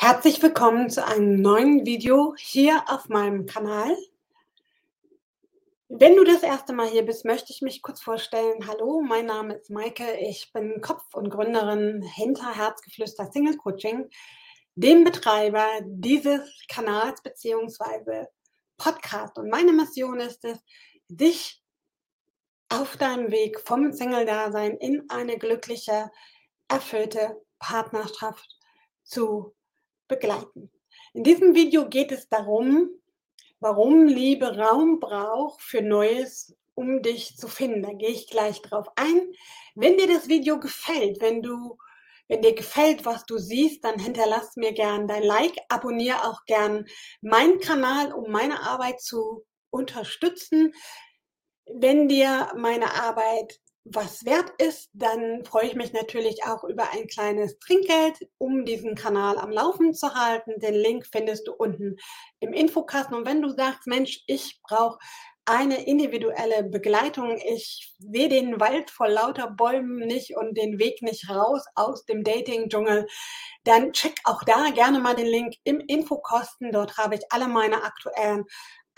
Herzlich willkommen zu einem neuen Video hier auf meinem Kanal. Wenn du das erste Mal hier bist, möchte ich mich kurz vorstellen. Hallo, mein Name ist Maike. Ich bin Kopf und Gründerin hinter Herzgeflüster Single Coaching, dem Betreiber dieses Kanals bzw. Podcast. Und meine Mission ist es, dich auf deinem Weg vom Single-Dasein in eine glückliche, erfüllte Partnerschaft zu begleiten. In diesem Video geht es darum, warum Liebe Raum braucht für Neues, um dich zu finden. Da gehe ich gleich drauf ein. Wenn dir das Video gefällt, wenn du wenn dir gefällt, was du siehst, dann hinterlass mir gern dein Like, abonniere auch gern meinen Kanal, um meine Arbeit zu unterstützen. Wenn dir meine Arbeit was wert ist, dann freue ich mich natürlich auch über ein kleines Trinkgeld, um diesen Kanal am Laufen zu halten. Den Link findest du unten im Infokasten. Und wenn du sagst, Mensch, ich brauche eine individuelle Begleitung. Ich sehe den Wald vor lauter Bäumen nicht und den Weg nicht raus aus dem Dating-Dschungel. Dann check auch da gerne mal den Link im Infokosten. Dort habe ich alle meine aktuellen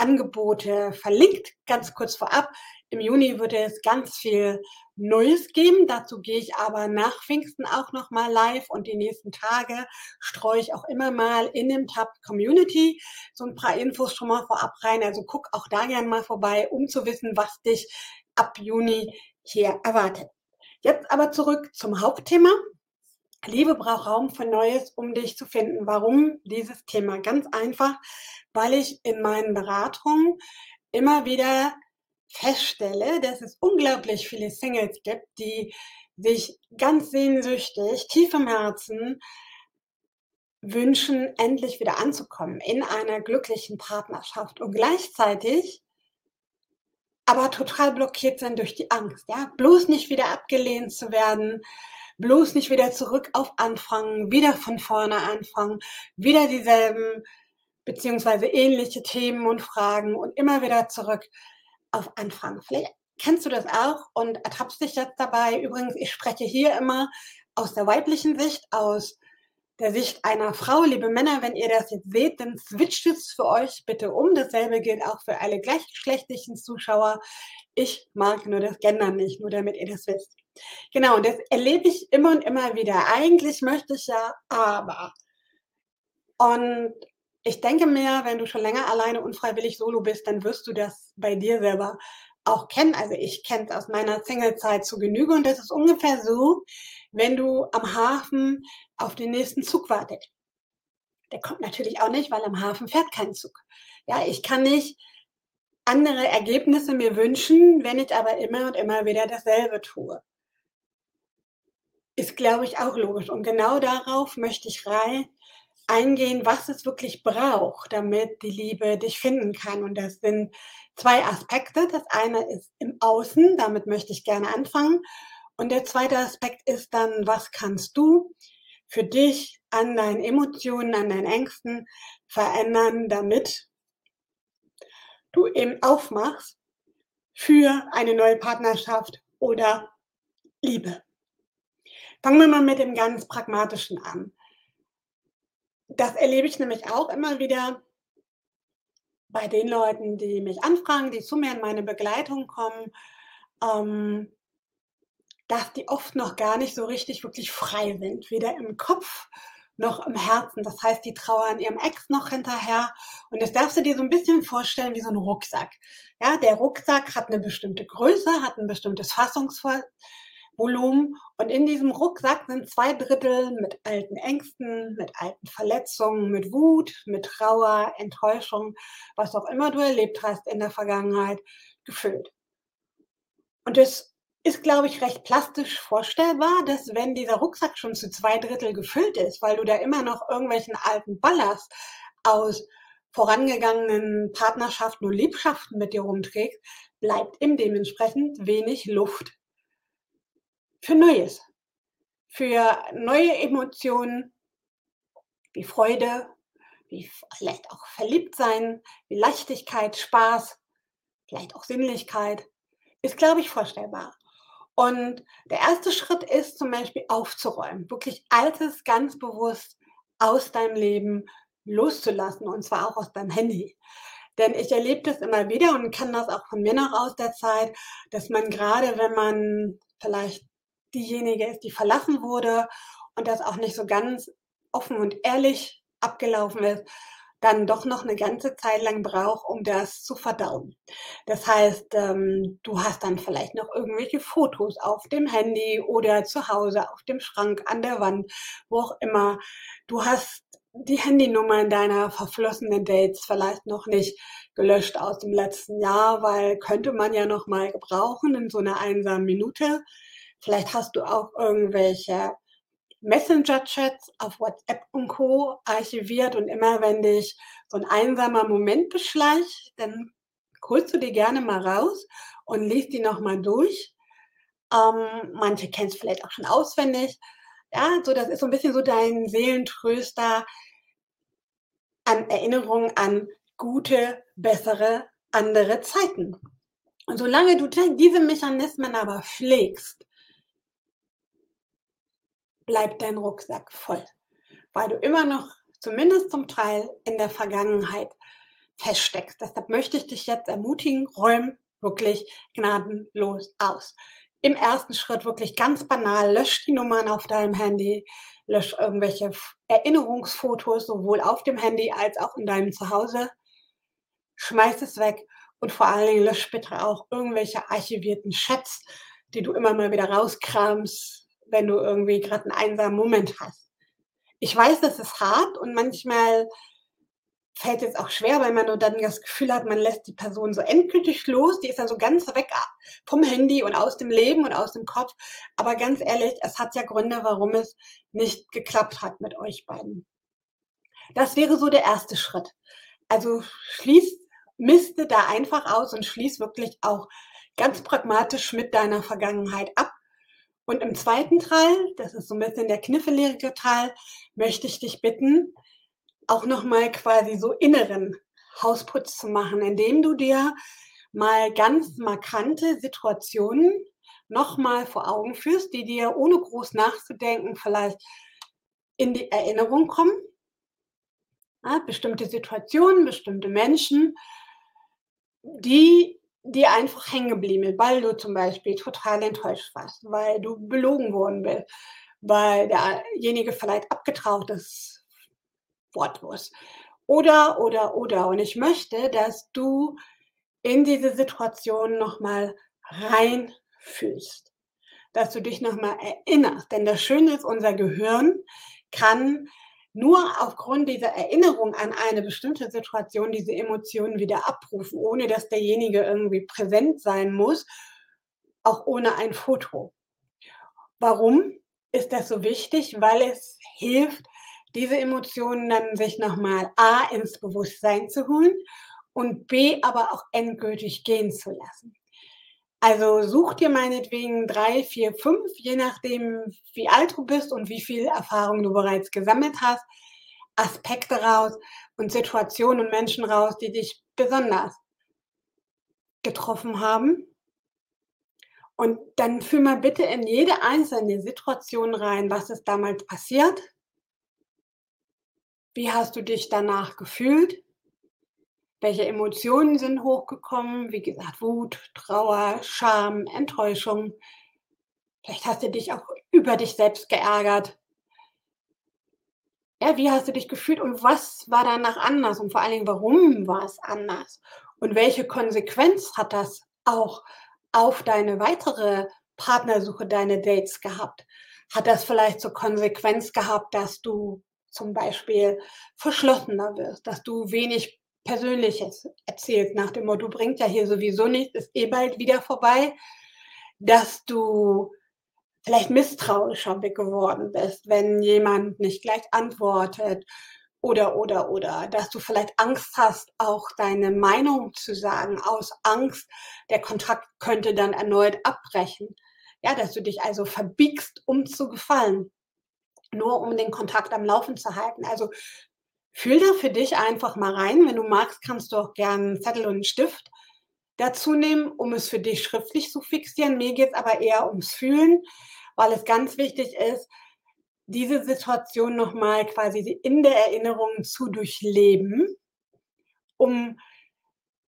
Angebote verlinkt. Ganz kurz vorab. Im Juni wird es ganz viel Neues geben. Dazu gehe ich aber nach Pfingsten auch noch mal live und die nächsten Tage streue ich auch immer mal in dem Tab Community so ein paar Infos schon mal vorab rein. Also guck auch da gerne mal vorbei, um zu wissen, was dich ab Juni hier erwartet. Jetzt aber zurück zum Hauptthema. Liebe braucht Raum für Neues, um dich zu finden. Warum dieses Thema? Ganz einfach, weil ich in meinen Beratungen immer wieder feststelle, dass es unglaublich viele Singles gibt, die sich ganz sehnsüchtig, tief im Herzen wünschen, endlich wieder anzukommen in einer glücklichen Partnerschaft und gleichzeitig aber total blockiert sind durch die Angst, ja, bloß nicht wieder abgelehnt zu werden, bloß nicht wieder zurück auf Anfangen, wieder von vorne anfangen, wieder dieselben beziehungsweise ähnliche Themen und Fragen und immer wieder zurück auf Anfang. Vielleicht kennst du das auch und ertappst dich jetzt dabei. Übrigens, ich spreche hier immer aus der weiblichen Sicht, aus der Sicht einer Frau. Liebe Männer, wenn ihr das jetzt seht, dann switcht es für euch bitte um. Dasselbe gilt auch für alle gleichgeschlechtlichen Zuschauer. Ich mag nur das Gender nicht, nur damit ihr das wisst. Genau, das erlebe ich immer und immer wieder. Eigentlich möchte ich ja, aber. Und ich denke mir, wenn du schon länger alleine unfreiwillig solo bist, dann wirst du das bei dir selber auch kennen. Also ich kenne es aus meiner Singlezeit zu Genüge und das ist ungefähr so, wenn du am Hafen auf den nächsten Zug wartet. Der kommt natürlich auch nicht, weil am Hafen fährt kein Zug. Ja, ich kann nicht andere Ergebnisse mir wünschen, wenn ich aber immer und immer wieder dasselbe tue. Ist, glaube ich, auch logisch. Und genau darauf möchte ich rein, eingehen, was es wirklich braucht, damit die Liebe dich finden kann. Und das sind zwei Aspekte. Das eine ist im Außen, damit möchte ich gerne anfangen. Und der zweite Aspekt ist dann, was kannst du für dich an deinen Emotionen, an deinen Ängsten verändern, damit du eben aufmachst für eine neue Partnerschaft oder Liebe. Fangen wir mal mit dem ganz Pragmatischen an. Das erlebe ich nämlich auch immer wieder bei den Leuten, die mich anfragen, die zu mir in meine Begleitung kommen, ähm, dass die oft noch gar nicht so richtig wirklich frei sind, weder im Kopf noch im Herzen. Das heißt, die trauern ihrem Ex noch hinterher. Und das darfst du dir so ein bisschen vorstellen wie so ein Rucksack. Ja, der Rucksack hat eine bestimmte Größe, hat ein bestimmtes Fassungsver Volumen. Und in diesem Rucksack sind zwei Drittel mit alten Ängsten, mit alten Verletzungen, mit Wut, mit Trauer, Enttäuschung, was auch immer du erlebt hast in der Vergangenheit, gefüllt. Und es ist, glaube ich, recht plastisch vorstellbar, dass wenn dieser Rucksack schon zu zwei Drittel gefüllt ist, weil du da immer noch irgendwelchen alten Ballast aus vorangegangenen Partnerschaften und Liebschaften mit dir rumträgst, bleibt ihm dementsprechend wenig Luft für Neues, für neue Emotionen wie Freude, wie vielleicht auch verliebt sein, wie Leichtigkeit, Spaß, vielleicht auch Sinnlichkeit, ist, glaube ich, vorstellbar. Und der erste Schritt ist zum Beispiel aufzuräumen, wirklich Altes ganz bewusst aus deinem Leben loszulassen und zwar auch aus deinem Handy. Denn ich erlebe das immer wieder und kann das auch von mir noch aus der Zeit, dass man gerade, wenn man vielleicht diejenige ist, die verlassen wurde und das auch nicht so ganz offen und ehrlich abgelaufen ist, dann doch noch eine ganze Zeit lang braucht, um das zu verdauen. Das heißt, ähm, du hast dann vielleicht noch irgendwelche Fotos auf dem Handy oder zu Hause auf dem Schrank, an der Wand, wo auch immer. Du hast die Handynummern deiner verflossenen Dates vielleicht noch nicht gelöscht aus dem letzten Jahr, weil könnte man ja noch mal gebrauchen in so einer einsamen Minute. Vielleicht hast du auch irgendwelche Messenger-Chats auf WhatsApp und Co. archiviert und immer wenn dich so ein einsamer Moment beschleicht, dann holst du die gerne mal raus und liest die nochmal durch. Ähm, manche kennst du vielleicht auch schon auswendig. Ja, so das ist so ein bisschen so dein Seelentröster an Erinnerungen an gute, bessere, andere Zeiten. Und solange du diese Mechanismen aber pflegst, bleibt dein Rucksack voll, weil du immer noch zumindest zum Teil in der Vergangenheit feststeckst. Deshalb möchte ich dich jetzt ermutigen, räum wirklich gnadenlos aus. Im ersten Schritt wirklich ganz banal, lösch die Nummern auf deinem Handy, lösch irgendwelche Erinnerungsfotos sowohl auf dem Handy als auch in deinem Zuhause, schmeiß es weg und vor allen Dingen lösch bitte auch irgendwelche archivierten Chats, die du immer mal wieder rauskramst, wenn du irgendwie gerade einen einsamen Moment hast. Ich weiß, das ist hart und manchmal fällt es auch schwer, weil man nur dann das Gefühl hat, man lässt die Person so endgültig los, die ist dann so ganz weg vom Handy und aus dem Leben und aus dem Kopf. Aber ganz ehrlich, es hat ja Gründe, warum es nicht geklappt hat mit euch beiden. Das wäre so der erste Schritt. Also schließ, miste da einfach aus und schließ wirklich auch ganz pragmatisch mit deiner Vergangenheit ab und im zweiten Teil, das ist so ein bisschen der kniffelige Teil, möchte ich dich bitten, auch nochmal quasi so inneren Hausputz zu machen, indem du dir mal ganz markante Situationen nochmal vor Augen führst, die dir ohne groß nachzudenken vielleicht in die Erinnerung kommen. Ja, bestimmte Situationen, bestimmte Menschen, die die einfach hängen geblieben ist, weil du zum Beispiel total enttäuscht warst, weil du belogen worden bist, weil derjenige vielleicht abgetraut ist, wortlos. Oder, oder, oder. Und ich möchte, dass du in diese Situation nochmal reinfühlst, dass du dich nochmal erinnerst. Denn das Schöne ist, unser Gehirn kann nur aufgrund dieser Erinnerung an eine bestimmte Situation diese Emotionen wieder abrufen, ohne dass derjenige irgendwie präsent sein muss, auch ohne ein Foto. Warum ist das so wichtig? Weil es hilft, diese Emotionen dann sich nochmal A ins Bewusstsein zu holen und B aber auch endgültig gehen zu lassen. Also such dir meinetwegen drei, vier, fünf, je nachdem, wie alt du bist und wie viel Erfahrung du bereits gesammelt hast, Aspekte raus und Situationen und Menschen raus, die dich besonders getroffen haben. Und dann fühl mal bitte in jede einzelne Situation rein, was ist damals passiert? Wie hast du dich danach gefühlt? Welche Emotionen sind hochgekommen? Wie gesagt, Wut, Trauer, Scham, Enttäuschung. Vielleicht hast du dich auch über dich selbst geärgert. Ja, wie hast du dich gefühlt und was war danach anders und vor allen Dingen, warum war es anders? Und welche Konsequenz hat das auch auf deine weitere Partnersuche, deine Dates gehabt? Hat das vielleicht zur Konsequenz gehabt, dass du zum Beispiel verschlossener wirst, dass du wenig Persönliches erzählt, nach dem Motto, bringt ja hier sowieso nichts, ist eh bald wieder vorbei, dass du vielleicht misstrauischer geworden bist, wenn jemand nicht gleich antwortet oder, oder, oder, dass du vielleicht Angst hast, auch deine Meinung zu sagen, aus Angst, der Kontakt könnte dann erneut abbrechen. Ja, dass du dich also verbiegst, um zu gefallen, nur um den Kontakt am Laufen zu halten. Also Fühl da für dich einfach mal rein. Wenn du magst, kannst du auch gerne einen Zettel und einen Stift dazu nehmen, um es für dich schriftlich zu fixieren. Mir geht es aber eher ums Fühlen, weil es ganz wichtig ist, diese Situation noch mal quasi in der Erinnerung zu durchleben, um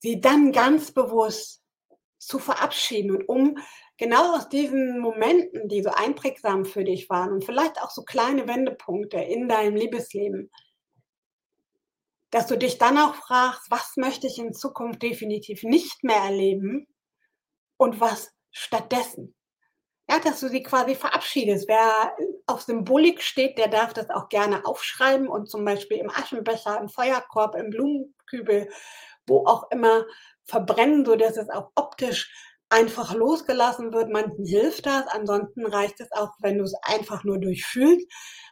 sie dann ganz bewusst zu verabschieden und um genau aus diesen Momenten, die so einprägsam für dich waren und vielleicht auch so kleine Wendepunkte in deinem Liebesleben, dass du dich dann auch fragst, was möchte ich in Zukunft definitiv nicht mehr erleben und was stattdessen. Ja, dass du sie quasi verabschiedest. Wer auf Symbolik steht, der darf das auch gerne aufschreiben und zum Beispiel im Aschenbecher, im Feuerkorb, im Blumenkübel, wo auch immer verbrennen, sodass es auch optisch einfach losgelassen wird. Manchen hilft das, ansonsten reicht es auch, wenn du es einfach nur durchfühlst.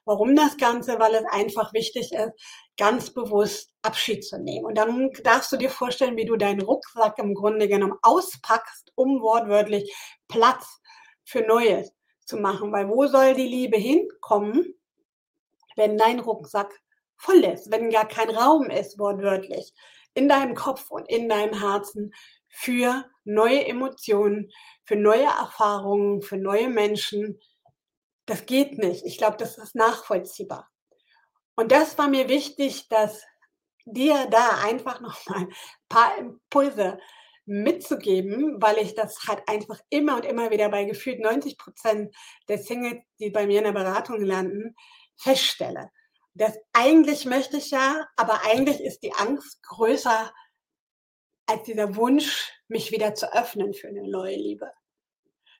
Warum das Ganze? Weil es einfach wichtig ist, ganz bewusst Abschied zu nehmen. Und dann darfst du dir vorstellen, wie du deinen Rucksack im Grunde genommen auspackst, um wortwörtlich Platz für Neues zu machen. Weil wo soll die Liebe hinkommen, wenn dein Rucksack voll ist, wenn gar kein Raum ist, wortwörtlich, in deinem Kopf und in deinem Herzen für neue Emotionen, für neue Erfahrungen, für neue Menschen. Das geht nicht. Ich glaube, das ist nachvollziehbar. Und das war mir wichtig, dass dir da einfach noch mal ein paar Impulse mitzugeben, weil ich das halt einfach immer und immer wieder bei gefühlt 90 Prozent der Singles, die bei mir in der Beratung landen, feststelle. Das eigentlich möchte ich ja, aber eigentlich ist die Angst größer als dieser Wunsch, mich wieder zu öffnen für eine neue Liebe.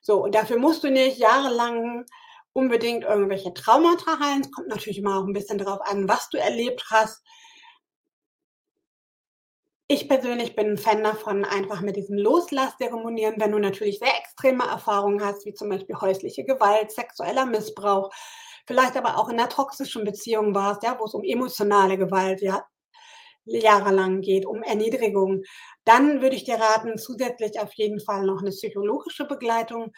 So, und dafür musst du nicht jahrelang unbedingt irgendwelche Traumata heilen. Es kommt natürlich immer auch ein bisschen darauf an, was du erlebt hast. Ich persönlich bin ein Fan davon, einfach mit diesem Loslass-Zeremonieren, wenn du natürlich sehr extreme Erfahrungen hast, wie zum Beispiel häusliche Gewalt, sexueller Missbrauch, vielleicht aber auch in einer toxischen Beziehung warst, ja, wo es um emotionale Gewalt ja, jahrelang geht, um Erniedrigung, dann würde ich dir raten, zusätzlich auf jeden Fall noch eine psychologische Begleitung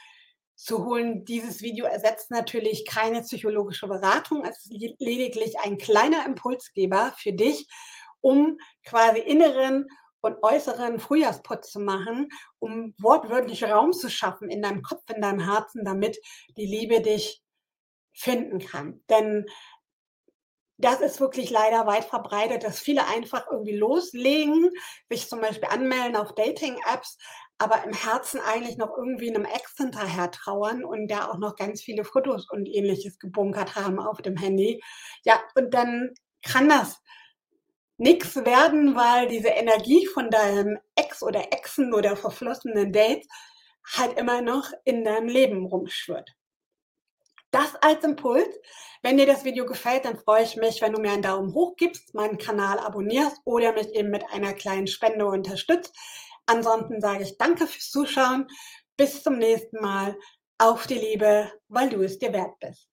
zu holen. Dieses Video ersetzt natürlich keine psychologische Beratung, es ist lediglich ein kleiner Impulsgeber für dich, um quasi inneren und äußeren Frühjahrsputz zu machen, um wortwörtlich Raum zu schaffen in deinem Kopf, in deinem Herzen, damit die Liebe dich finden kann. Denn das ist wirklich leider weit verbreitet, dass viele einfach irgendwie loslegen, sich zum Beispiel anmelden auf Dating-Apps, aber im Herzen eigentlich noch irgendwie einem Ex hinterher trauern und da auch noch ganz viele Fotos und ähnliches gebunkert haben auf dem Handy. Ja, und dann kann das nichts werden, weil diese Energie von deinem Ex oder Exen oder verflossenen Dates halt immer noch in deinem Leben rumschwirrt. Das als Impuls. Wenn dir das Video gefällt, dann freue ich mich, wenn du mir einen Daumen hoch gibst, meinen Kanal abonnierst oder mich eben mit einer kleinen Spende unterstützt. Ansonsten sage ich danke fürs Zuschauen. Bis zum nächsten Mal. Auf die Liebe, weil du es dir wert bist.